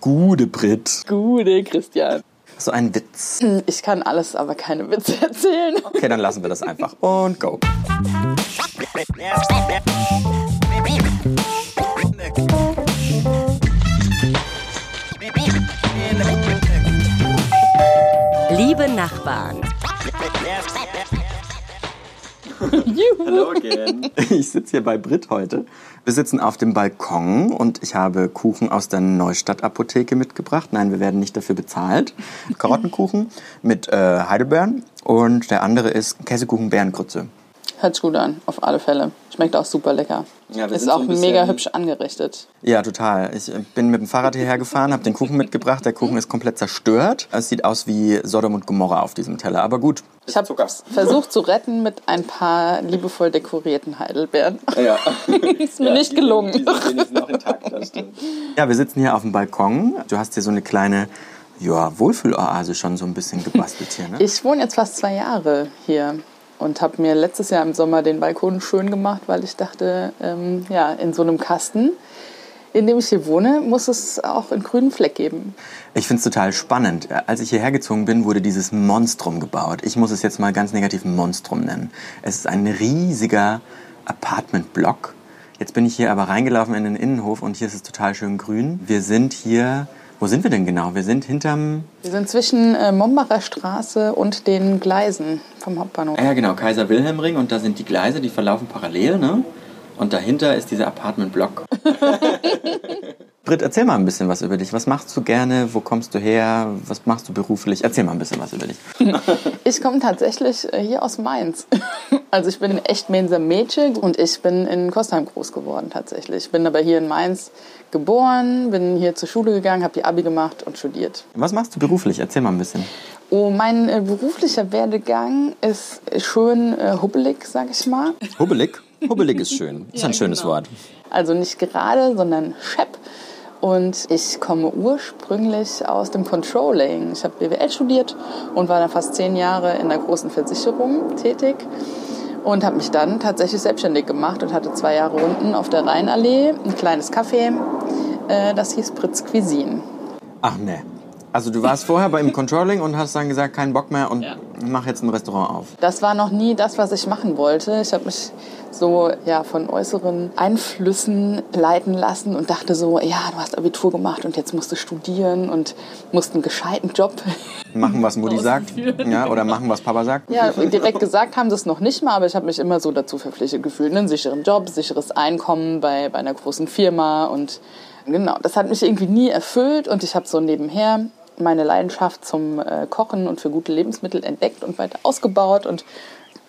Gute Brit. Gute Christian. So ein Witz. Ich kann alles, aber keine Witze erzählen. Okay, dann lassen wir das einfach. Und go. Liebe Nachbarn, Hallo again. Ich sitze hier bei Brit heute. Wir sitzen auf dem Balkon und ich habe Kuchen aus der Neustadt-Apotheke mitgebracht. Nein, wir werden nicht dafür bezahlt. Karottenkuchen mit äh, Heidelbeeren und der andere ist Käsekuchen Bärengrütze. Hört sich gut an, auf alle Fälle. Schmeckt auch super lecker. Ja, ist sind so auch ein bisschen- mega hübsch angerichtet. Ja, total. Ich bin mit dem Fahrrad hierher gefahren, habe den Kuchen mitgebracht. Der Kuchen ist komplett zerstört. Es sieht aus wie Sodom und Gomorra auf diesem Teller. Aber gut. Ich habe versucht zu retten mit ein paar liebevoll dekorierten Heidelbeeren. Ja. Ist mir nicht gelungen. Ja, wir sitzen hier auf dem Balkon. Du hast hier so eine kleine, ja, Wohlfühloase schon so ein bisschen gebastelt hier, ne? Ich wohne jetzt fast zwei Jahre hier und habe mir letztes Jahr im Sommer den Balkon schön gemacht, weil ich dachte, ähm, ja, in so einem Kasten, in dem ich hier wohne, muss es auch einen grünen Fleck geben. Ich finde es total spannend. Als ich hierher gezogen bin, wurde dieses Monstrum gebaut. Ich muss es jetzt mal ganz negativ Monstrum nennen. Es ist ein riesiger Apartmentblock. Jetzt bin ich hier aber reingelaufen in den Innenhof und hier ist es total schön grün. Wir sind hier, wo sind wir denn genau? Wir sind hinterm, Wir sind zwischen äh, Mombacher Straße und den Gleisen vom Hauptbahnhof. ja genau, Kaiser Wilhelm Ring und da sind die Gleise, die verlaufen parallel, ne? Und dahinter ist dieser Apartmentblock. Britt, erzähl mal ein bisschen was über dich. Was machst du gerne? Wo kommst du her? Was machst du beruflich? Erzähl mal ein bisschen was über dich. Ich komme tatsächlich äh, hier aus Mainz. Also ich bin echt Mainzer Mädchen und ich bin in Kostheim groß geworden tatsächlich. Ich bin aber hier in Mainz geboren, bin hier zur Schule gegangen, habe die Abi gemacht und studiert. Was machst du beruflich? Erzähl mal ein bisschen. Oh, mein äh, beruflicher Werdegang ist schön äh, hubbelig, sag ich mal. Hubbelig? Hubbelig ist schön. Ist ein schönes genau. Wort. Also nicht gerade, sondern schepp. Und ich komme ursprünglich aus dem Controlling. Ich habe BWL studiert und war dann fast zehn Jahre in einer großen Versicherung tätig und habe mich dann tatsächlich selbstständig gemacht und hatte zwei Jahre unten auf der Rheinallee ein kleines Café. Äh, Das hieß Pritz Cuisine. Ach ne. Also du warst vorher beim Controlling und hast dann gesagt, keinen Bock mehr und mach jetzt ein Restaurant auf. Das war noch nie das, was ich machen wollte. Ich habe mich so ja, von äußeren Einflüssen leiten lassen und dachte so, ja, du hast Abitur gemacht und jetzt musst du studieren und musst einen gescheiten Job. Machen, was Mutti sagt. Ja, oder machen, was Papa sagt. Ja, direkt gesagt haben sie es noch nicht mal, aber ich habe mich immer so dazu verpflichtet gefühlt. Einen sicheren Job, sicheres Einkommen bei, bei einer großen Firma und genau, das hat mich irgendwie nie erfüllt und ich habe so nebenher meine Leidenschaft zum äh, Kochen und für gute Lebensmittel entdeckt und weiter ausgebaut und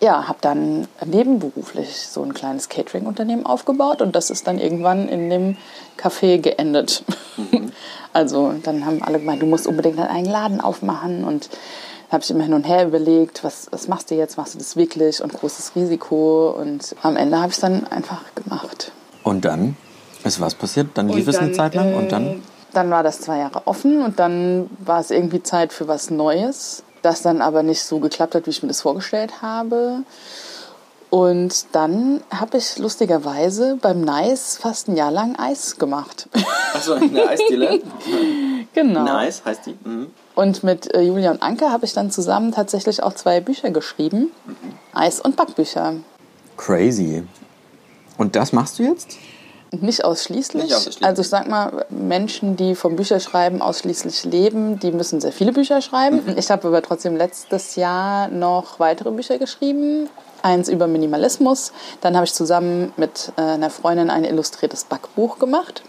ja, habe dann nebenberuflich so ein kleines Catering-Unternehmen aufgebaut und das ist dann irgendwann in dem Café geendet. Also dann haben alle gemeint, du musst unbedingt einen eigenen Laden aufmachen und da habe ich immer hin und her überlegt, was, was machst du jetzt, machst du das wirklich und großes Risiko und am Ende habe ich es dann einfach gemacht. Und dann ist was passiert. Dann lief es eine Zeit lang und äh, dann. Dann war das zwei Jahre offen und dann war es irgendwie Zeit für was Neues, das dann aber nicht so geklappt hat, wie ich mir das vorgestellt habe. Und dann habe ich lustigerweise beim Nice fast ein Jahr lang Eis gemacht. Achso, eine Eisdiele. genau. Nice heißt die. Mhm. Und mit äh, Julia und Anke habe ich dann zusammen tatsächlich auch zwei Bücher geschrieben. Eis- und Backbücher. Crazy. Und das machst du jetzt? Nicht ausschließlich. Nicht ausschließlich. Also ich sag mal, Menschen, die vom Bücherschreiben ausschließlich leben, die müssen sehr viele Bücher schreiben. Mhm. Ich habe aber trotzdem letztes Jahr noch weitere Bücher geschrieben. Eins über Minimalismus. Dann habe ich zusammen mit äh, einer Freundin ein illustriertes Backbuch gemacht.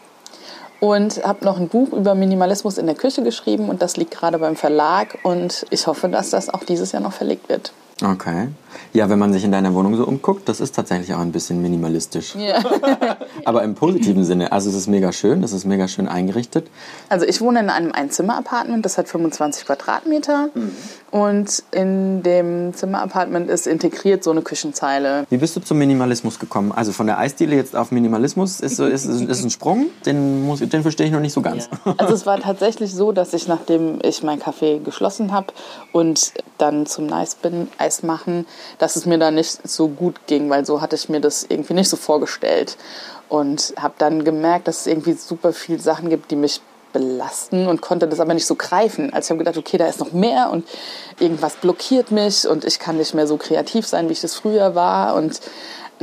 Und habe noch ein Buch über Minimalismus in der Küche geschrieben und das liegt gerade beim Verlag und ich hoffe, dass das auch dieses Jahr noch verlegt wird. Okay. Ja, wenn man sich in deiner Wohnung so umguckt, das ist tatsächlich auch ein bisschen minimalistisch. Ja. Aber im positiven Sinne. Also es ist mega schön, es ist mega schön eingerichtet. Also ich wohne in einem Einzimmer-Apartment, das hat 25 Quadratmeter. Und in dem Zimmer-Apartment ist integriert so eine Küchenzeile. Wie bist du zum Minimalismus gekommen? Also von der Eisdiele jetzt auf Minimalismus ist, so, ist, ist, ein Sprung, den, muss, den verstehe ich noch nicht so ganz. Also es war tatsächlich so, dass ich, nachdem ich mein Café geschlossen habe und dann zum Nice bin, Eis machen, dass es mir da nicht so gut ging, weil so hatte ich mir das irgendwie nicht so vorgestellt. Und habe dann gemerkt, dass es irgendwie super viele Sachen gibt, die mich belasten und konnte das aber nicht so greifen. Also ich habe gedacht, okay, da ist noch mehr und irgendwas blockiert mich und ich kann nicht mehr so kreativ sein, wie ich das früher war und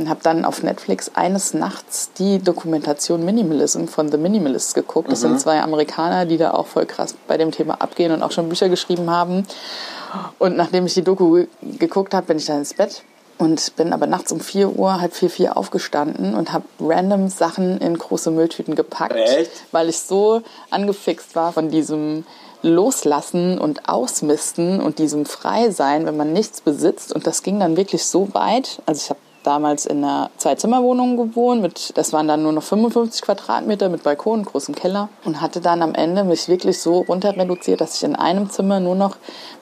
habe dann auf Netflix eines Nachts die Dokumentation Minimalism von The Minimalists geguckt. Das sind zwei Amerikaner, die da auch voll krass bei dem Thema abgehen und auch schon Bücher geschrieben haben. Und nachdem ich die Doku geguckt habe, bin ich dann ins Bett und bin aber nachts um 4 Uhr, halb vier, vier aufgestanden und habe random Sachen in große Mülltüten gepackt, Echt? weil ich so angefixt war von diesem Loslassen und Ausmisten und diesem Freisein, wenn man nichts besitzt. Und das ging dann wirklich so weit. Also ich habe damals in einer Zwei-Zimmer-Wohnung gewohnt. Mit, das waren dann nur noch 55 Quadratmeter mit Balkon, großem Keller. Und hatte dann am Ende mich wirklich so runter reduziert, dass ich in einem Zimmer nur noch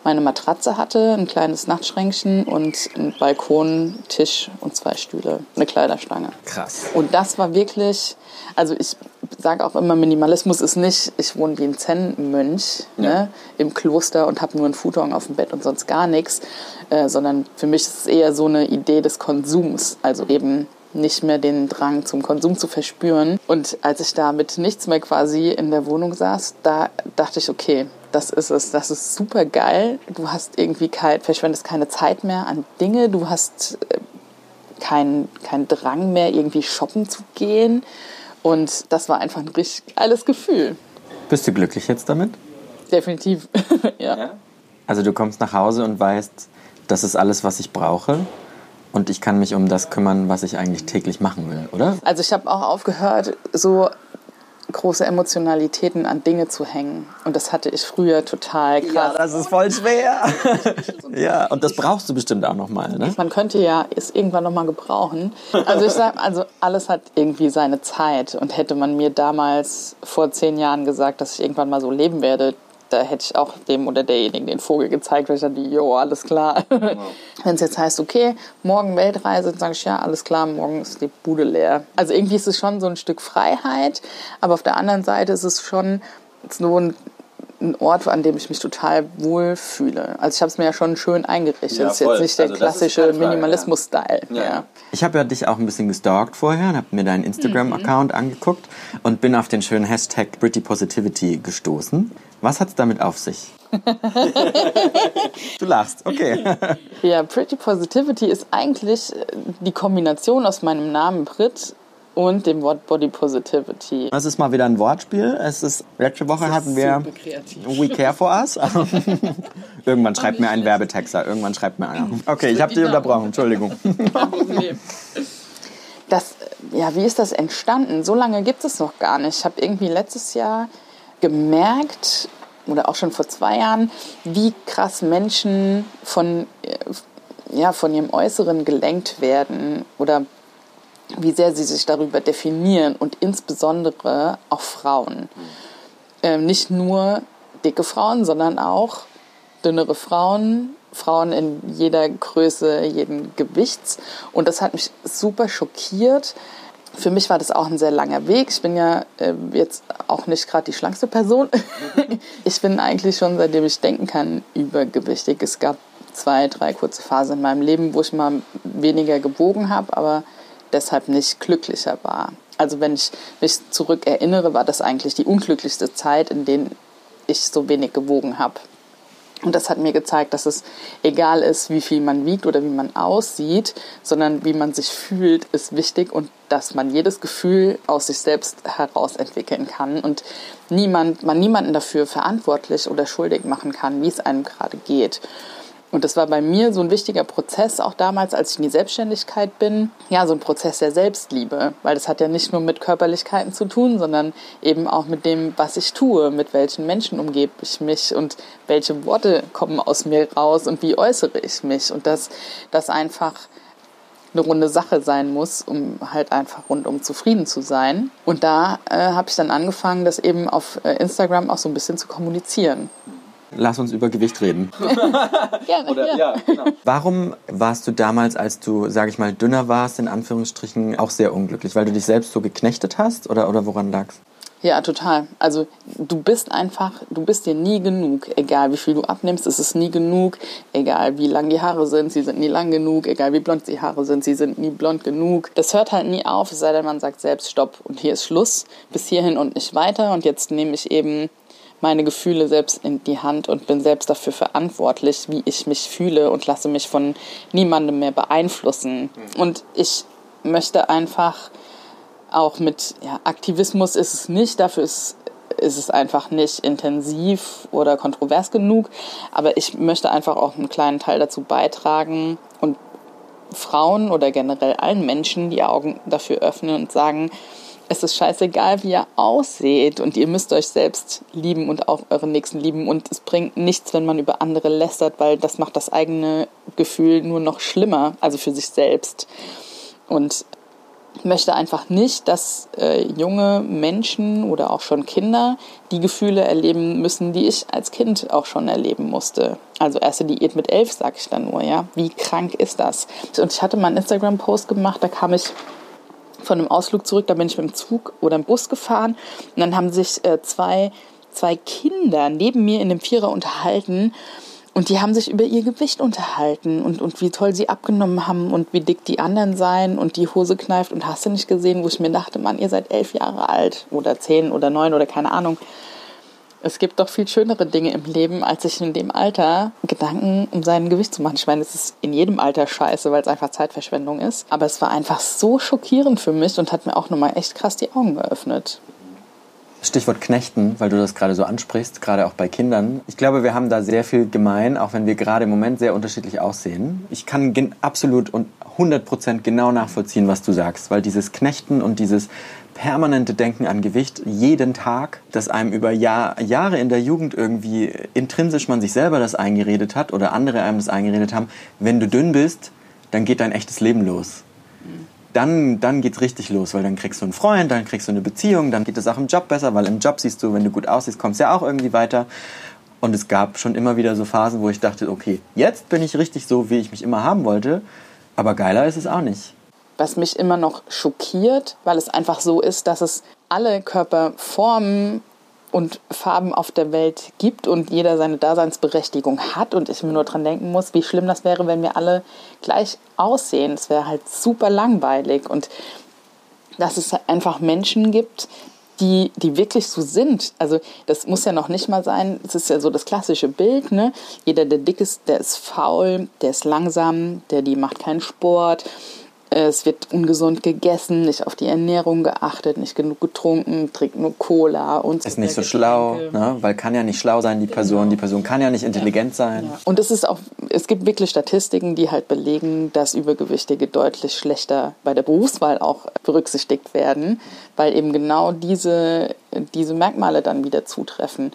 meine Matratze hatte, ein kleines Nachtschränkchen und einen Balkon, Tisch und zwei Stühle, eine Kleiderstange. Krass. Und das war wirklich, also ich sage auch immer, Minimalismus ist nicht, ich wohne wie ein Zen-Mönch ne, im Kloster und habe nur einen Futon auf dem Bett und sonst gar nichts, äh, sondern für mich ist es eher so eine Idee des Konsums, also eben nicht mehr den Drang zum Konsum zu verspüren. Und als ich da mit nichts mehr quasi in der Wohnung saß, da dachte ich, okay, das ist es, das ist super geil. Du hast irgendwie kein, verschwendest keine Zeit mehr an Dinge, du hast äh, keinen kein Drang mehr, irgendwie shoppen zu gehen. Und das war einfach ein richtig geiles Gefühl. Bist du glücklich jetzt damit? Definitiv. ja. Also du kommst nach Hause und weißt, das ist alles, was ich brauche. Und ich kann mich um das kümmern, was ich eigentlich täglich machen will, oder? Also ich habe auch aufgehört, so große Emotionalitäten an Dinge zu hängen. Und das hatte ich früher total krass. das ist voll schwer. ja, und das brauchst du bestimmt auch noch mal, ne? Man könnte ja es irgendwann noch mal gebrauchen. Also ich sage, also alles hat irgendwie seine Zeit. Und hätte man mir damals vor zehn Jahren gesagt, dass ich irgendwann mal so leben werde, da hätte ich auch dem oder derjenigen den Vogel gezeigt, weil ich dachte, jo, alles klar. Wenn es jetzt heißt, okay, morgen Weltreise, dann sage ich, ja, alles klar, morgen ist die Bude leer. Also irgendwie ist es schon so ein Stück Freiheit, aber auf der anderen Seite ist es schon so ein, ein Ort, an dem ich mich total wohl fühle. Also ich habe es mir ja schon schön eingerichtet. Ja, das ist jetzt nicht der Also klassische ja. Minimalismus-Style. Ja. Ja. Ich habe ja dich auch ein bisschen gestalkt vorher und habe mir deinen Instagram-Account angeguckt und bin auf den schönen Hashtag Pretty Positivity gestoßen. Was hat's damit auf sich? du lachst, okay. Ja, Pretty Positivity ist eigentlich äh, die Kombination aus meinem Namen Brit und dem Wort Body Positivity. Das ist mal wieder ein Wortspiel. Es ist, letzte Woche hatten wir We Care for Us. irgendwann schreibt mir ein Werbetexter, irgendwann schreibt mir einer. Okay, ich habe dich unterbrochen, Entschuldigung. Das, ja, wie ist das entstanden? So lange gibt es noch gar nicht. Ich habe irgendwie letztes Jahr gemerkt, oder auch schon vor zwei Jahren, wie krass Menschen von, äh, ja, von ihrem Äußeren gelenkt werden oder wie sehr sie sich darüber definieren und insbesondere auch Frauen. Ähm, nicht nur dicke Frauen, sondern auch dünnere Frauen, Frauen in jeder Größe, jeden Gewichts. Und das hat mich super schockiert. Für mich war das auch ein sehr langer Weg. Ich bin ja äh, jetzt auch nicht gerade die schlankste Person. ich bin eigentlich schon, seitdem ich denken kann, übergewichtig. Es gab zwei, drei kurze Phasen in meinem Leben, wo ich mal weniger gewogen habe, aber deshalb nicht glücklicher war. Also wenn ich mich zurück erinnere, war das eigentlich die unglücklichste Zeit, in der ich so wenig gewogen habe. Und das hat mir gezeigt, dass es egal ist, wie viel man wiegt oder wie man aussieht, sondern wie man sich fühlt, ist wichtig und dass man jedes Gefühl aus sich selbst heraus entwickeln kann und niemand, man niemanden dafür verantwortlich oder schuldig machen kann, wie es einem gerade geht. Und das war bei mir so ein wichtiger Prozess, auch damals, als ich in die Selbstständigkeit bin. Ja, so ein Prozess der Selbstliebe, weil das hat ja nicht nur mit Körperlichkeiten zu tun, sondern eben auch mit dem, was ich tue, mit welchen Menschen umgebe ich mich und welche Worte kommen aus mir raus und wie äußere ich mich. Und dass das einfach eine runde Sache sein muss, um halt einfach rundum zufrieden zu sein. Und da äh, habe ich dann angefangen, das eben auf äh, Instagram auch so ein bisschen zu kommunizieren. Lass uns über Gewicht reden. Gerne, Oder, ja, genau. Warum warst du damals, als du, sage ich mal, dünner warst, in Anführungsstrichen, auch sehr unglücklich? Weil du dich selbst so geknechtet hast oder, oder woran lag's? Ja, total. Also du bist einfach, du bist dir nie genug. Egal wie viel du abnimmst, ist es nie genug. Egal wie lang die Haare sind, sie sind nie lang genug. Egal wie blond die Haare sind, sie sind nie blond genug. Das hört halt nie auf, es sei denn, man sagt selbst Stopp und hier ist Schluss. Bis hierhin und nicht weiter. Und jetzt nehme ich eben meine Gefühle selbst in die Hand und bin selbst dafür verantwortlich, wie ich mich fühle und lasse mich von niemandem mehr beeinflussen. Und ich möchte einfach auch mit ja, Aktivismus ist es nicht, dafür ist, ist es einfach nicht intensiv oder kontrovers genug. Aber ich möchte einfach auch einen kleinen Teil dazu beitragen und Frauen oder generell allen Menschen die Augen dafür öffnen und sagen, es ist scheißegal, wie ihr ausseht und ihr müsst euch selbst lieben und auch euren Nächsten lieben und es bringt nichts, wenn man über andere lästert, weil das macht das eigene Gefühl nur noch schlimmer, also für sich selbst. Und möchte einfach nicht, dass äh, junge Menschen oder auch schon Kinder die Gefühle erleben müssen, die ich als Kind auch schon erleben musste. Also erste Diät mit elf, sag ich dann nur, ja. Wie krank ist das? Und ich hatte mal einen Instagram-Post gemacht, da kam ich von einem Ausflug zurück, da bin ich mit dem Zug oder im Bus gefahren. Und dann haben sich äh, zwei, zwei Kinder neben mir in dem Vierer unterhalten. Und die haben sich über ihr Gewicht unterhalten und, und wie toll sie abgenommen haben und wie dick die anderen seien und die Hose kneift. Und hast du nicht gesehen, wo ich mir dachte, Mann, ihr seid elf Jahre alt oder zehn oder neun oder keine Ahnung. Es gibt doch viel schönere Dinge im Leben, als sich in dem Alter Gedanken um sein Gewicht zu machen. Ich meine, es ist in jedem Alter scheiße, weil es einfach Zeitverschwendung ist. Aber es war einfach so schockierend für mich und hat mir auch nochmal echt krass die Augen geöffnet. Stichwort Knechten, weil du das gerade so ansprichst, gerade auch bei Kindern. Ich glaube, wir haben da sehr viel gemein, auch wenn wir gerade im Moment sehr unterschiedlich aussehen. Ich kann absolut und 100% genau nachvollziehen, was du sagst, weil dieses Knechten und dieses permanente Denken an Gewicht jeden Tag, das einem über Jahr, Jahre in der Jugend irgendwie intrinsisch man sich selber das eingeredet hat oder andere einem das eingeredet haben, wenn du dünn bist, dann geht dein echtes Leben los dann, dann es richtig los, weil dann kriegst du einen Freund, dann kriegst du eine Beziehung, dann geht es auch im Job besser, weil im Job siehst du, wenn du gut aussiehst, kommst du ja auch irgendwie weiter. Und es gab schon immer wieder so Phasen, wo ich dachte, okay, jetzt bin ich richtig so, wie ich mich immer haben wollte, aber geiler ist es auch nicht. Was mich immer noch schockiert, weil es einfach so ist, dass es alle Körperformen und Farben auf der Welt gibt und jeder seine Daseinsberechtigung hat und ich mir nur dran denken muss, wie schlimm das wäre, wenn wir alle gleich aussehen. Es wäre halt super langweilig und dass es einfach Menschen gibt, die, die wirklich so sind. Also das muss ja noch nicht mal sein, es ist ja so das klassische Bild, ne? Jeder, der dick ist, der ist faul, der ist langsam, der die macht keinen Sport, es wird ungesund gegessen, nicht auf die Ernährung geachtet, nicht genug getrunken, trinkt nur Cola und so. Ist nicht so schlau, ne? weil kann ja nicht schlau sein, die Person. Genau. Die Person kann ja nicht intelligent ja. sein. Ja. Und es ist auch, es gibt wirklich Statistiken, die halt belegen, dass Übergewichtige deutlich schlechter bei der Berufswahl auch berücksichtigt werden, weil eben genau diese, diese Merkmale dann wieder zutreffen.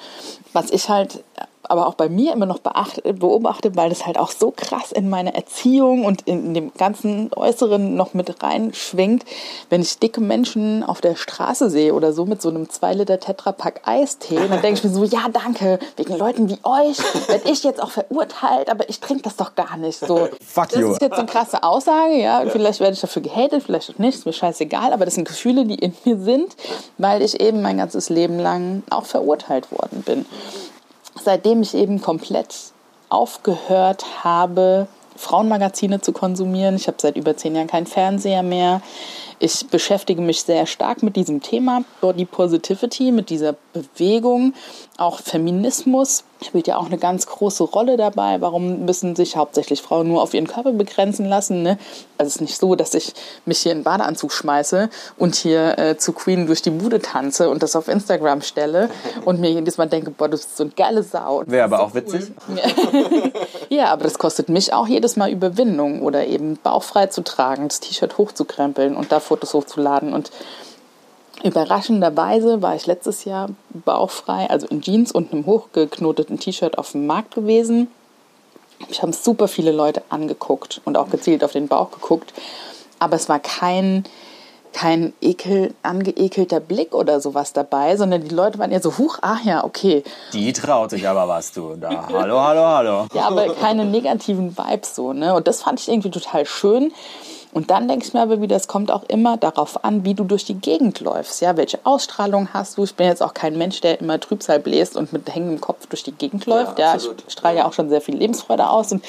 Was ich halt aber auch bei mir immer noch beobachte, weil das halt auch so krass in meine Erziehung und in dem ganzen Äußeren noch mit reinschwingt, wenn ich dicke Menschen auf der Straße sehe oder so mit so einem 2 Liter Tetrapack Eistee, dann denke ich mir so, ja danke, wegen Leuten wie euch werde ich jetzt auch verurteilt, aber ich trinke das doch gar nicht. So, Fuck das you. ist jetzt eine krasse Aussage, ja, vielleicht werde ich dafür gehatet, vielleicht auch nicht, ist mir scheißegal, aber das sind Gefühle, die in mir sind, weil ich eben mein ganzes Leben lang auch verurteilt worden bin seitdem ich eben komplett aufgehört habe, Frauenmagazine zu konsumieren. Ich habe seit über zehn Jahren keinen Fernseher mehr. Ich beschäftige mich sehr stark mit diesem Thema Body Positivity, mit dieser Bewegung. Auch Feminismus spielt ja auch eine ganz große Rolle dabei. Warum müssen sich hauptsächlich Frauen nur auf ihren Körper begrenzen lassen? Ne? Also es ist nicht so, dass ich mich hier in Badeanzug schmeiße und hier äh, zu Queen durch die Bude tanze und das auf Instagram stelle und mir jedes Mal denke, boah, du bist so eine geile Sau. Wäre aber auch so witzig. Cool. ja, aber das kostet mich auch jedes Mal Überwindung oder eben bauchfrei zu tragen, das T-Shirt hochzukrempeln und da Fotos hochzuladen und Überraschenderweise war ich letztes Jahr bauchfrei, also in Jeans und einem hochgeknoteten T-Shirt auf dem Markt gewesen. Ich habe super viele Leute angeguckt und auch gezielt auf den Bauch geguckt. Aber es war kein, kein ekel, angeekelter Blick oder sowas dabei, sondern die Leute waren eher so, huch, ach ja, okay. Die traut sich aber was, du. Da, hallo, hallo, hallo. Ja, aber keine negativen Vibes so, ne? Und das fand ich irgendwie total schön Und dann denke ich mir aber wieder, es kommt auch immer darauf an, wie du durch die Gegend läufst, ja, welche Ausstrahlung hast du. Ich bin jetzt auch kein Mensch, der immer Trübsal bläst und mit hängendem Kopf durch die Gegend läuft. Ja, ja ich strahle ja auch schon sehr viel Lebensfreude aus und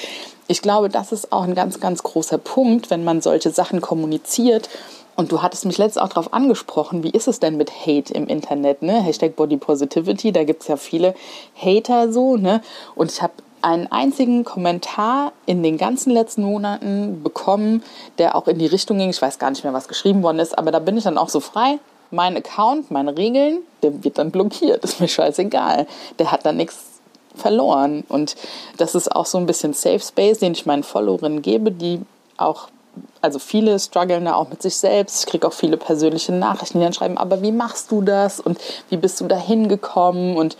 ich glaube, das ist auch ein ganz, ganz großer Punkt, wenn man solche Sachen kommuniziert. Und du hattest mich letztens auch darauf angesprochen, wie ist es denn mit Hate im Internet, ne? Hashtag Body Positivity, da gibt es ja viele Hater so, ne? Und ich habe einen einzigen Kommentar in den ganzen letzten Monaten bekommen, der auch in die Richtung ging. Ich weiß gar nicht mehr, was geschrieben worden ist, aber da bin ich dann auch so frei. Mein Account, meine Regeln, der wird dann blockiert. Ist mir scheißegal. Der hat dann nichts verloren. Und das ist auch so ein bisschen Safe Space, den ich meinen Followerinnen gebe, die auch also viele strugglen da auch mit sich selbst. Ich kriege auch viele persönliche Nachrichten, die dann schreiben, aber wie machst du das und wie bist du da hingekommen? Und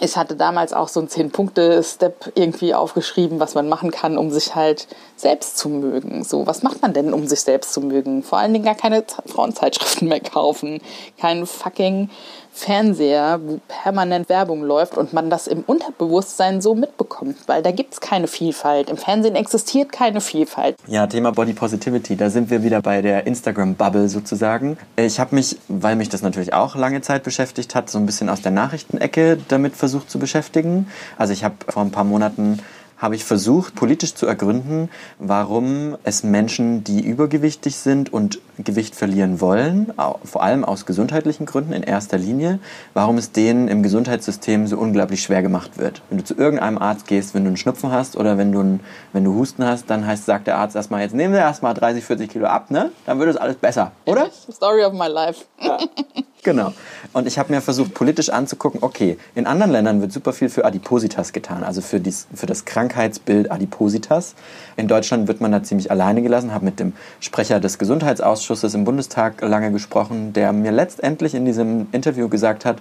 ich hatte damals auch so ein Zehn-Punkte-Step irgendwie aufgeschrieben, was man machen kann, um sich halt selbst zu mögen. So, was macht man denn, um sich selbst zu mögen? Vor allen Dingen gar keine Frauenzeitschriften mehr kaufen, keinen fucking Fernseher, wo permanent Werbung läuft und man das im Unterbewusstsein so mitbekommt, weil da gibt es keine Vielfalt. Im Fernsehen existiert keine Vielfalt. Ja, Thema Body Positivity, da sind wir wieder bei der Instagram-Bubble sozusagen. Ich habe mich, weil mich das natürlich auch lange Zeit beschäftigt hat, so ein bisschen aus der Nachrichtenecke damit versucht zu beschäftigen. Also ich habe vor ein paar Monaten habe ich versucht, politisch zu ergründen, warum es Menschen, die übergewichtig sind und Gewicht verlieren wollen, vor allem aus gesundheitlichen Gründen in erster Linie, warum es denen im Gesundheitssystem so unglaublich schwer gemacht wird. Wenn du zu irgendeinem Arzt gehst, wenn du einen Schnupfen hast oder wenn du, einen, wenn du Husten hast, dann heißt, sagt der Arzt erstmal, jetzt nehmen wir erstmal 30, 40 Kilo ab, ne? Dann wird es alles besser, oder? Story of my life. Ja. Genau. Und ich habe mir versucht, politisch anzugucken, okay, in anderen Ländern wird super viel für Adipositas getan, also für, dies, für das Krankheitsbild Adipositas. In Deutschland wird man da ziemlich alleine gelassen, habe mit dem Sprecher des Gesundheitsausschusses im Bundestag lange gesprochen, der mir letztendlich in diesem Interview gesagt hat,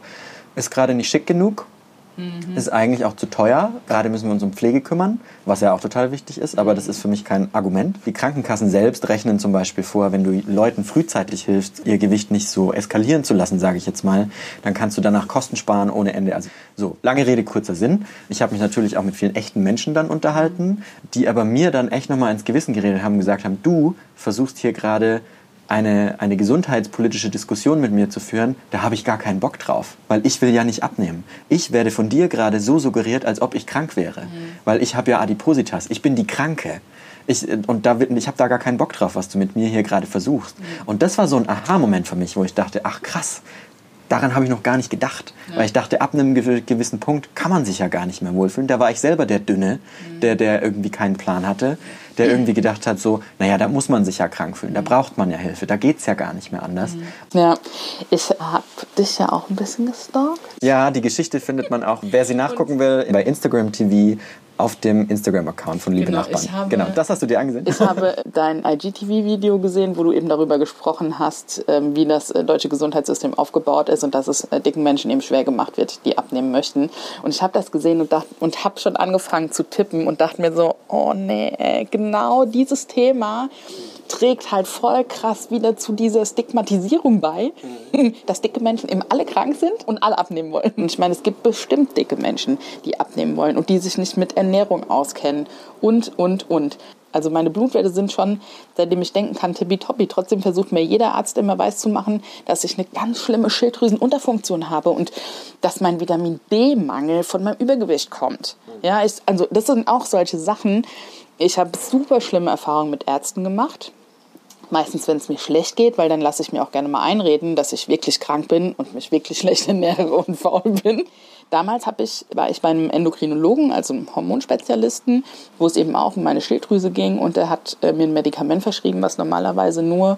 ist gerade nicht schick genug Mhm. Ist eigentlich auch zu teuer. Gerade müssen wir uns um Pflege kümmern, was ja auch total wichtig ist, aber das ist für mich kein Argument. Die Krankenkassen selbst rechnen zum Beispiel vor, wenn du Leuten frühzeitig hilfst, ihr Gewicht nicht so eskalieren zu lassen, sage ich jetzt mal, dann kannst du danach Kosten sparen ohne Ende. Also so, lange Rede, kurzer Sinn. Ich habe mich natürlich auch mit vielen echten Menschen dann unterhalten, die aber mir dann echt nochmal ins Gewissen geredet haben, gesagt haben, du versuchst hier gerade eine, eine gesundheitspolitische Diskussion mit mir zu führen, da habe ich gar keinen Bock drauf, weil ich will ja nicht abnehmen. Ich werde von dir gerade so suggeriert, als ob ich krank wäre, mhm. weil ich habe ja Adipositas, ich bin die Kranke. Ich, und da, ich habe da gar keinen Bock drauf, was du mit mir hier gerade versuchst. Mhm. Und das war so ein Aha-Moment für mich, wo ich dachte, ach krass, daran habe ich noch gar nicht gedacht. Ja. Weil ich dachte, ab einem gewissen Punkt kann man sich ja gar nicht mehr wohlfühlen. Da war ich selber der Dünne, mhm. der, der irgendwie keinen Plan hatte der irgendwie gedacht hat, so, naja, da muss man sich ja krank fühlen, da braucht man ja Hilfe, da geht es ja gar nicht mehr anders. Ja, ich habe dich ja auch ein bisschen gestalkt. Ja, die Geschichte findet man auch, wer sie nachgucken will, bei Instagram TV auf dem Instagram-Account von Liebe genau, Nachbarn. Habe, genau, das hast du dir angesehen. Ich habe dein IGTV-Video gesehen, wo du eben darüber gesprochen hast, ähm, wie das äh, deutsche Gesundheitssystem aufgebaut ist und dass es äh, dicken Menschen eben schwer gemacht wird, die abnehmen möchten. Und ich habe das gesehen und, und habe schon angefangen zu tippen und dachte mir so, oh nee, genau dieses Thema trägt halt voll krass wieder zu dieser Stigmatisierung bei, mhm. dass dicke Menschen eben alle krank sind und alle abnehmen wollen. Und ich meine, es gibt bestimmt dicke Menschen, die abnehmen wollen und die sich nicht mit Ernährung auskennen und, und, und. Also meine Blutwerte sind schon, seitdem ich denken kann, tippitoppi. Trotzdem versucht mir jeder Arzt immer weiß zu machen, dass ich eine ganz schlimme Schilddrüsenunterfunktion habe und dass mein Vitamin D-Mangel von meinem Übergewicht kommt. Ja, ich, also das sind auch solche Sachen. Ich habe super schlimme Erfahrungen mit Ärzten gemacht. Meistens, wenn es mir schlecht geht, weil dann lasse ich mir auch gerne mal einreden, dass ich wirklich krank bin und mich wirklich schlecht ernähre und faul bin. Damals ich, war ich bei einem Endokrinologen, also einem Hormonspezialisten, wo es eben auch um meine Schilddrüse ging und der hat äh, mir ein Medikament verschrieben, was normalerweise nur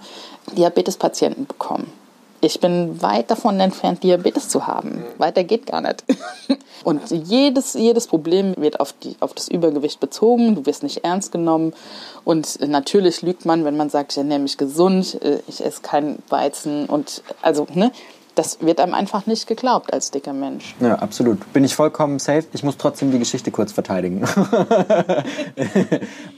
Diabetespatienten bekommen. Ich bin weit davon entfernt, Diabetes zu haben. Weiter geht gar nicht. Und jedes, jedes Problem wird auf, die, auf das Übergewicht bezogen. Du wirst nicht ernst genommen. Und natürlich lügt man, wenn man sagt, ich ernähre mich gesund, äh, ich esse kein Weizen. Und also, ne? Das wird einem einfach nicht geglaubt als dicker Mensch. Ja, absolut. Bin ich vollkommen safe. Ich muss trotzdem die Geschichte kurz verteidigen.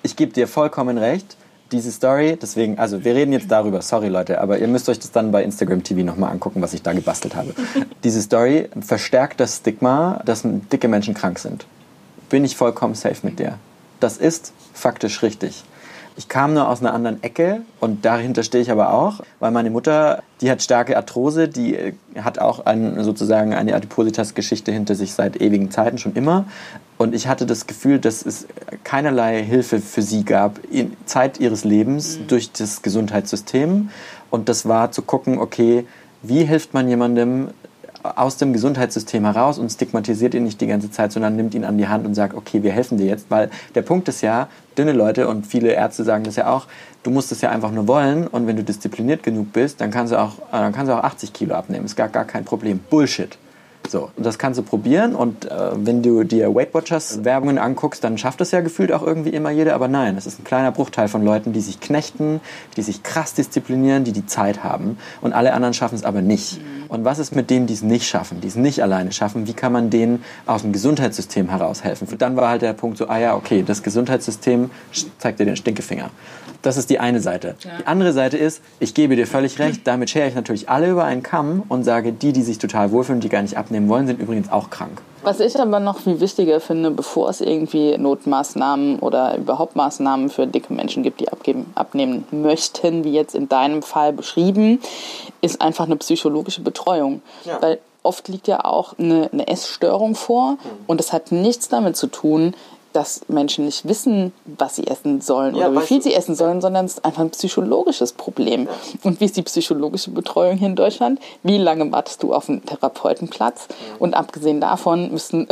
ich gebe dir vollkommen recht diese Story, deswegen, also wir reden jetzt darüber, sorry Leute, aber ihr müsst euch das dann bei Instagram TV nochmal angucken, was ich da gebastelt habe. diese Story verstärkt das Stigma, dass dicke Menschen krank sind. Bin ich vollkommen safe mit dir. Das ist faktisch richtig. Ich kam nur aus einer anderen Ecke und dahinter stehe ich aber auch, weil meine Mutter, die hat starke Arthrose, die äh, hat auch ein, sozusagen eine Adipositas-Geschichte hinter sich seit ewigen Zeiten schon immer. Und ich hatte das Gefühl, dass es keinerlei Hilfe für sie gab in Zeit ihres Lebens mhm. durch das Gesundheitssystem. Und das war zu gucken, okay, wie hilft man jemandem aus dem Gesundheitssystem heraus und stigmatisiert ihn nicht die ganze Zeit, sondern nimmt ihn an die Hand und sagt, okay, wir helfen dir jetzt. Weil der Punkt ist ja, dünne Leute und viele Ärzte sagen das ja auch, du musst es ja einfach nur wollen und wenn du diszipliniert genug bist, dann kannst du auch, äh, dann kannst du auch 80 Kilo abnehmen. Ist gar, gar kein Problem. Bullshit. So, das kannst du probieren und äh, wenn du dir Weight Watchers Werbungen anguckst, dann schafft das ja gefühlt auch irgendwie immer jeder, aber nein, es ist ein kleiner Bruchteil von Leuten, die sich knechten, die sich krass disziplinieren, die die Zeit haben und alle anderen schaffen es aber nicht. Mhm. Und was ist mit denen, die es nicht schaffen, die es nicht alleine schaffen? Wie kann man denen aus dem Gesundheitssystem heraus helfen? Und dann war halt der Punkt so, ah ja, okay, das Gesundheitssystem zeigt dir den Stinkefinger. Das ist die eine Seite. Ja. Die andere Seite ist, ich gebe dir völlig recht, damit schere ich natürlich alle über einen Kamm und sage, die, die sich total wohlfühlen, die gar nicht abnehmen wollen, sind übrigens auch krank. Was ich aber noch viel wichtiger finde, bevor es irgendwie Notmaßnahmen oder überhaupt Maßnahmen für dicke Menschen gibt, die abgeben, abnehmen möchten, wie jetzt in deinem Fall beschrieben, ist einfach eine psychologische Betreuung. Ja. Weil oft liegt ja auch eine, eine Essstörung vor mhm. und das hat nichts damit zu tun, dass Menschen nicht wissen, was sie essen sollen ja, oder wie viel sie essen sollen, sondern es ist einfach ein psychologisches Problem. Ja. Und wie ist die psychologische Betreuung hier in Deutschland? Wie lange wartest du auf einen Therapeutenplatz? Ja. Und abgesehen davon müssen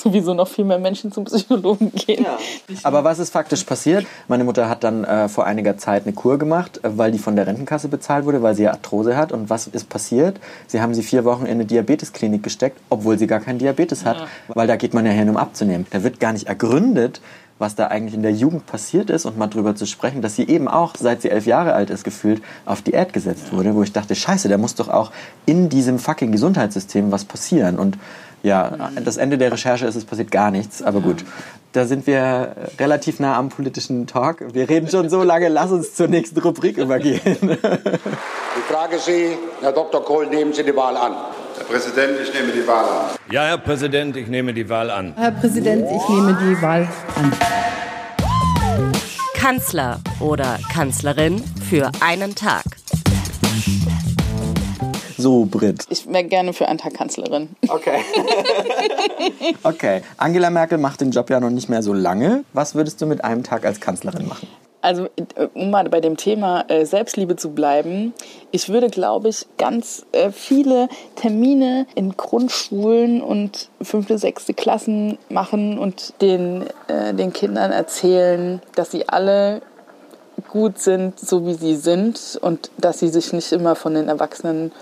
sowieso noch viel mehr Menschen zum Psychologen gehen. Ja. Aber was ist faktisch passiert? Meine Mutter hat dann äh, vor einiger Zeit eine Kur gemacht, äh, weil die von der Rentenkasse bezahlt wurde, weil sie ja Arthrose hat. Und was ist passiert? Sie haben sie vier Wochen in eine Diabetesklinik gesteckt, obwohl sie gar keinen Diabetes hat, ja. weil da geht man ja hin, um abzunehmen. Da wird gar nicht ergründet, was da eigentlich in der Jugend passiert ist und mal drüber zu sprechen, dass sie eben auch, seit sie elf Jahre alt ist, gefühlt auf Diät gesetzt wurde, wo ich dachte, scheiße, da muss doch auch in diesem fucking Gesundheitssystem was passieren. Und ja, das Ende der Recherche ist, es passiert gar nichts, aber gut. Da sind wir relativ nah am politischen Talk. Wir reden schon so lange, lass uns zur nächsten Rubrik übergehen. Ich frage Sie, Herr Dr. Kohl, nehmen Sie die Wahl an. Herr Präsident, ich nehme die Wahl an. Ja, Herr Präsident, ich nehme die Wahl an. Herr Präsident, ich nehme die Wahl an. Kanzler oder Kanzlerin für einen Tag. So, Brit. Ich wäre gerne für einen Tag Kanzlerin. Okay. okay. Angela Merkel macht den Job ja noch nicht mehr so lange. Was würdest du mit einem Tag als Kanzlerin machen? Also, um mal bei dem Thema äh, Selbstliebe zu bleiben, ich würde, glaube ich, ganz äh, viele Termine in Grundschulen und fünfte, sechste Klassen machen und den, äh, den Kindern erzählen, dass sie alle gut sind, so wie sie sind und dass sie sich nicht immer von den Erwachsenen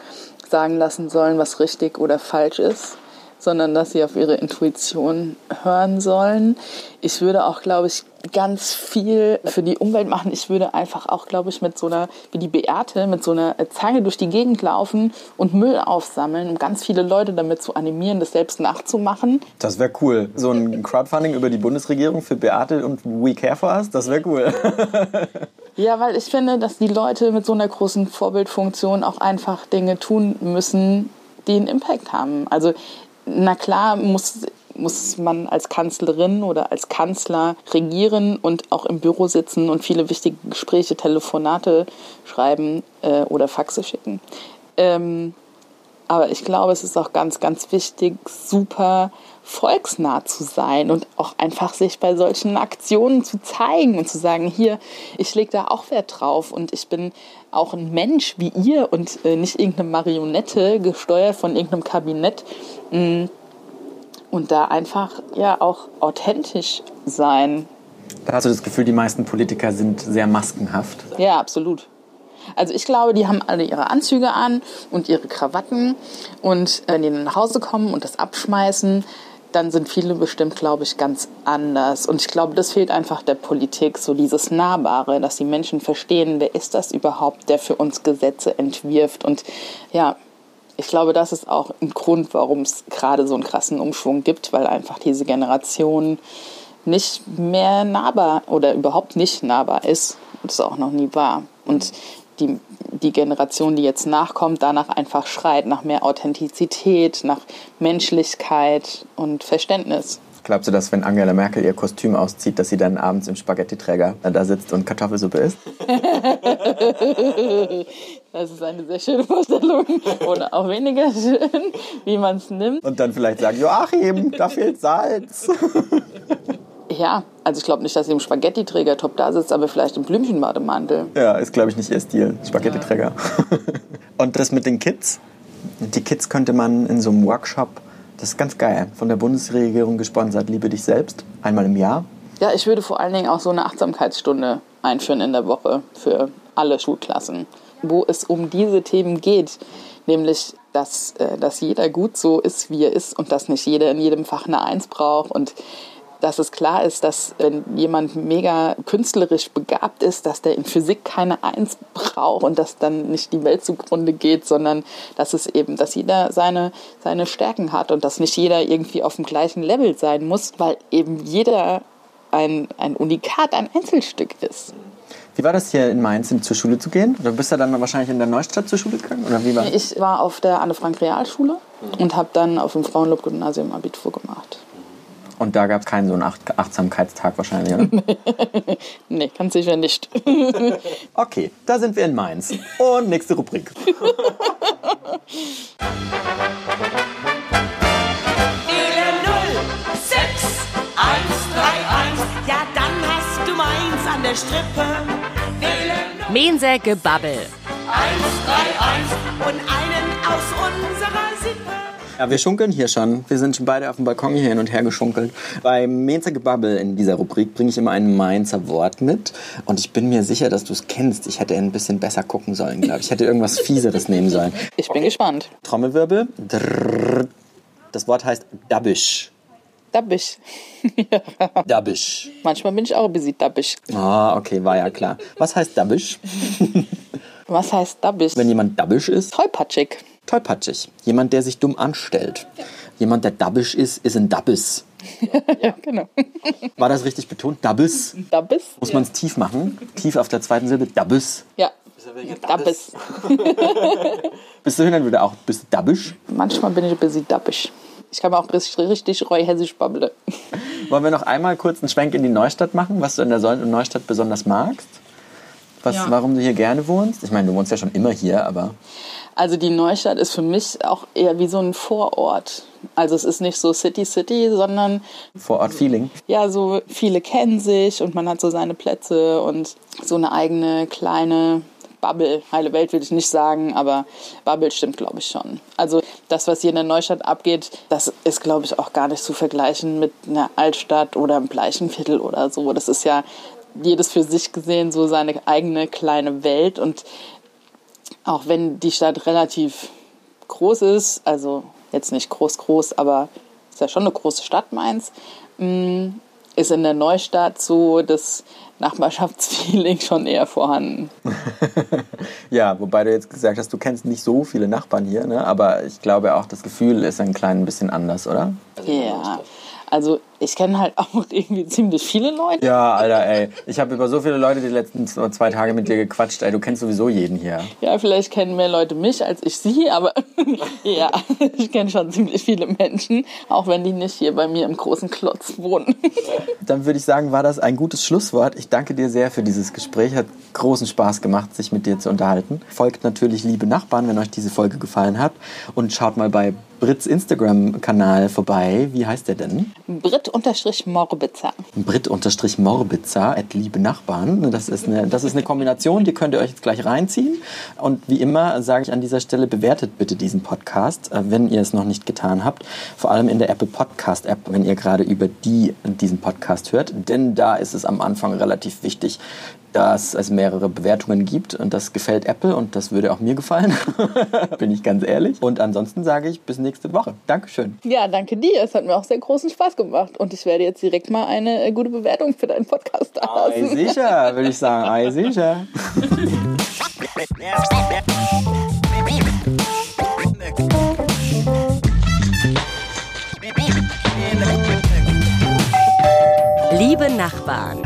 sagen lassen sollen, was richtig oder falsch ist, sondern dass sie auf ihre Intuition hören sollen. Ich würde auch, glaube ich, ganz viel für die Umwelt machen. Ich würde einfach auch, glaube ich, mit so einer, wie die Beate, mit so einer Zange durch die Gegend laufen und Müll aufsammeln, um ganz viele Leute damit zu animieren, das selbst nachzumachen. Das wäre cool. So ein Crowdfunding über die Bundesregierung für Beate und We Care for Us, das wäre cool. ja, weil ich finde, dass die Leute mit so einer großen Vorbildfunktion auch einfach Dinge tun müssen, die einen Impact haben. Also na klar muss muss man als Kanzlerin oder als Kanzler regieren und auch im Büro sitzen und viele wichtige Gespräche, Telefonate schreiben äh, oder Faxe schicken. Ähm, aber ich glaube, es ist auch ganz, ganz wichtig, super volksnah zu sein und auch einfach sich bei solchen Aktionen zu zeigen und zu sagen, hier, ich lege da auch Wert drauf und ich bin auch ein Mensch wie ihr und äh, nicht irgendeine Marionette gesteuert von irgendeinem Kabinett. Mm, und da einfach ja auch authentisch sein. Da hast du das Gefühl, die meisten Politiker sind sehr maskenhaft. Ja, absolut. Also ich glaube, die haben alle ihre Anzüge an und ihre Krawatten und wenn die nach Hause kommen und das abschmeißen, dann sind viele bestimmt, glaube ich, ganz anders. Und ich glaube, das fehlt einfach der Politik, so dieses Nahbare, dass die Menschen verstehen, wer ist das überhaupt, der für uns Gesetze entwirft. Und ja, ich glaube, das ist auch ein Grund, warum es gerade so einen krassen Umschwung gibt, weil einfach diese Generation nicht mehr nahbar oder überhaupt nicht nahbar ist und es auch noch nie war. Und die, die Generation, die jetzt nachkommt, danach einfach schreit, nach mehr Authentizität, nach Menschlichkeit und Verständnis. Glaubst du, dass wenn Angela Merkel ihr Kostüm auszieht, dass sie dann abends im Spaghetti-Träger da sitzt und Kartoffelsuppe isst? Das ist eine sehr schöne Vorstellung. Oder auch weniger schön, wie man es nimmt. Und dann vielleicht sagen, Joachim, da fehlt Salz. Ja, also ich glaube nicht, dass sie im Spaghetti-Träger top da sitzt, aber vielleicht im Blümchenbademantel. Ja, ist, glaube ich, nicht ihr Stil. Spaghetti-Träger. Und das mit den Kids? Die Kids könnte man in so einem Workshop, das ist ganz geil, von der Bundesregierung gesponsert, Liebe dich selbst, einmal im Jahr. Ja, ich würde vor allen Dingen auch so eine Achtsamkeitsstunde einführen in der Woche für alle Schulklassen, wo es um diese Themen geht, nämlich dass, äh, dass jeder gut so ist, wie er ist und dass nicht jeder in jedem Fach eine Eins braucht und dass es klar ist, dass wenn jemand mega künstlerisch begabt ist, dass der in Physik keine Eins braucht und dass dann nicht die Welt zugrunde geht, sondern dass es eben, dass jeder seine, seine Stärken hat und dass nicht jeder irgendwie auf dem gleichen Level sein muss, weil eben jeder ein, ein Unikat, ein Einzelstück ist. Wie war das hier in Mainz, zur Schule zu gehen? Du bist ja dann wahrscheinlich in der Neustadt zur Schule gegangen? Oder wie war? Ich war auf der Anne-Frank-Realschule und habe dann auf dem Frauenlob-Gymnasium Abitur gemacht. Und da gab es keinen so einen Acht Achtsamkeitstag wahrscheinlich, oder? Nee, ganz sicher nicht. Okay, da sind wir in Mainz. Und nächste Rubrik. Wähle 0, 6, 1, 3, 1. Ja, dann hast du meins an der Strippe. Wähle 0, Mensäge Babbel. 1, 3, 1 und einen aus unserer. Ja, wir schunkeln hier schon. Wir sind schon beide auf dem Balkon hier hin und her geschunkelt. Bei Mainzer Gebabbel in dieser Rubrik bringe ich immer ein Mainzer Wort mit. Und ich bin mir sicher, dass du es kennst. Ich hätte ein bisschen besser gucken sollen, glaube ich. Ich hätte irgendwas Fieseres nehmen sollen. Ich bin gespannt. Trommelwirbel. Das Wort heißt dabbisch. Dabbisch. Dabbisch. Manchmal bin ich auch ein bisschen dabbisch. Ah, okay, war ja klar. Was heißt dabbisch? Was heißt dabbisch? Wenn jemand dabbisch ist, Tollpatschig. Tollpatschig. Jemand, der sich dumm anstellt. Jemand, der dabbisch ist, ist ein Dabbis. Ja, genau. War das richtig betont? Dabbis. Dabbis? Muss man es tief machen? Tief auf der zweiten Silbe. Dabbis. Ja. Dabbis. Bist du hin und wieder auch bist du dabbisch? Manchmal bin ich ein bisschen dabbisch. Ich kann auch richtig, richtig reuhessisch babbeln. Wollen wir noch einmal kurz einen Schwenk in die Neustadt machen, was du in der Neustadt besonders magst? Was, Warum du hier gerne wohnst? Ich meine, du wohnst ja schon immer hier, aber Also die Neustadt ist für mich auch eher wie so ein Vorort. Also es ist nicht so City City, sondern Vorort-Feeling. ja, so viele kennen sich und man hat so seine Plätze und so eine eigene kleine Bubble. Heile Welt will ich nicht sagen, aber Bubble stimmt, glaube ich, schon. Also das, was hier in der Neustadt abgeht, das ist, glaube ich, auch gar nicht zu vergleichen mit einer Altstadt oder einem Bleichenviertel oder so. Das ist ja jedes für sich gesehen so seine eigene kleine Welt und auch wenn die Stadt relativ groß ist, also jetzt nicht groß, groß, aber ist ja schon eine große Stadt, Mainz, mm, ist in der Neustadt so das Nachbarschaftsfeeling schon eher vorhanden. Ja, wobei du jetzt gesagt hast, du kennst nicht so viele Nachbarn hier, ne? aber ich glaube auch, das Gefühl ist ein klein bisschen anders, oder? Ja, also ich kenne halt auch irgendwie ziemlich viele Leute. Ja, Alter, ey. Ich habe über so viele Leute die letzten zwei Tage mit dir gequatscht, ey. Du kennst sowieso jeden hier. Ja, vielleicht kennen mehr Leute mich als ich sie, aber ja, ich kenne schon ziemlich viele Menschen, auch wenn die nicht hier bei mir im großen Klotz wohnen. Dann würde ich sagen, war das ein gutes Schlusswort. Ich danke dir sehr für dieses Gespräch. Hat großen Spaß gemacht, sich mit dir zu unterhalten. Folgt natürlich Liebe Nachbarn, wenn euch diese Folge gefallen hat. Und schaut mal bei Brits Instagram-Kanal vorbei. Wie heißt der denn? Brit-Morbitzer. Brit-Morbitzer, at Liebe Nachbarn. Das ist, eine, das ist eine Kombination, die könnt ihr euch jetzt gleich reinziehen. Und wie immer sage ich an dieser Stelle, bewertet bitte diesen Podcast, äh, wenn ihr es noch nicht getan habt. Vor allem in der Apple Podcast App, wenn ihr gerade über die diesen Podcast hört. Denn da ist es am Anfang relativ wichtig, dass es mehrere Bewertungen gibt und das gefällt Apple und das würde auch mir gefallen, bin ich ganz ehrlich. Und ansonsten sage ich bis nächste Woche. Dankeschön. Ja, danke dir. Es hat mir auch sehr großen Spaß gemacht. Und ich werde jetzt direkt mal eine äh, gute Bewertung für deinen Podcast da Ei sicher, würde ich sagen. Ei sicher. Liebe Nachbarn.